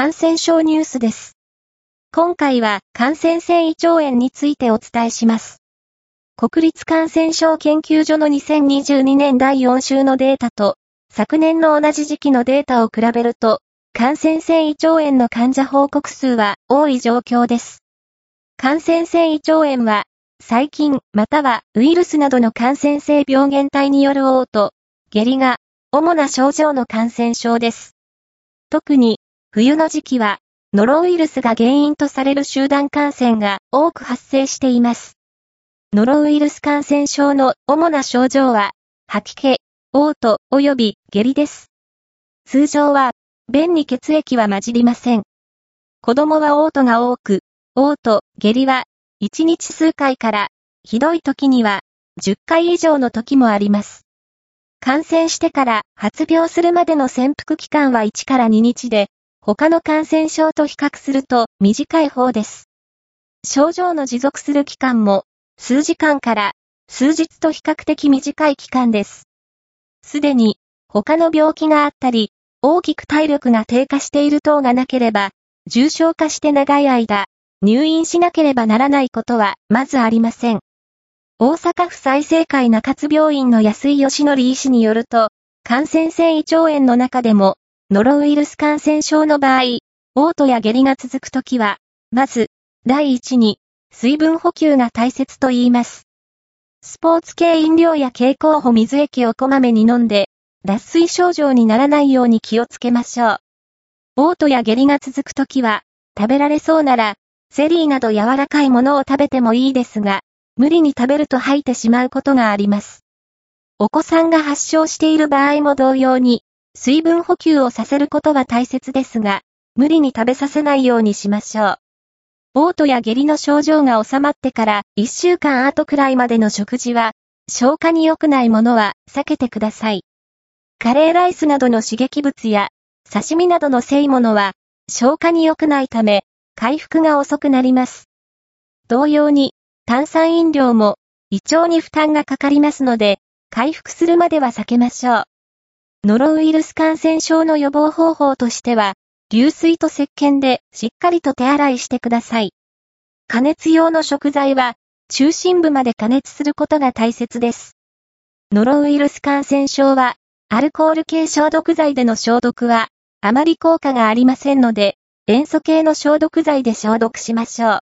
感染症ニュースです。今回は感染性胃腸炎についてお伝えします。国立感染症研究所の2022年第4週のデータと、昨年の同じ時期のデータを比べると、感染性胃腸炎の患者報告数は多い状況です。感染性胃腸炎は、細菌またはウイルスなどの感染性病原体による嘔吐、下痢が主な症状の感染症です。特に、冬の時期は、ノロウイルスが原因とされる集団感染が多く発生しています。ノロウイルス感染症の主な症状は、吐き気、嘔吐及び下痢です。通常は、便に血液は混じりません。子供は嘔吐が多く、嘔吐、下痢は、1日数回から、ひどい時には、10回以上の時もあります。感染してから発病するまでの潜伏期間は1から2日で、他の感染症と比較すると短い方です。症状の持続する期間も数時間から数日と比較的短い期間です。すでに他の病気があったり、大きく体力が低下している等がなければ、重症化して長い間、入院しなければならないことはまずありません。大阪府再生会中津病院の安井義則医師によると、感染性胃腸炎の中でもノロウイルス感染症の場合、嘔吐や下痢が続くときは、まず、第一に、水分補給が大切と言います。スポーツ系飲料や経口補水液をこまめに飲んで、脱水症状にならないように気をつけましょう。嘔吐や下痢が続くときは、食べられそうなら、ゼリーなど柔らかいものを食べてもいいですが、無理に食べると吐いてしまうことがあります。お子さんが発症している場合も同様に、水分補給をさせることは大切ですが、無理に食べさせないようにしましょう。嘔吐や下痢の症状が収まってから1週間後くらいまでの食事は、消化に良くないものは避けてください。カレーライスなどの刺激物や、刺身などの製物は、消化に良くないため、回復が遅くなります。同様に、炭酸飲料も、胃腸に負担がかかりますので、回復するまでは避けましょう。ノロウイルス感染症の予防方法としては、流水と石鹸でしっかりと手洗いしてください。加熱用の食材は、中心部まで加熱することが大切です。ノロウイルス感染症は、アルコール系消毒剤での消毒は、あまり効果がありませんので、塩素系の消毒剤で消毒しましょう。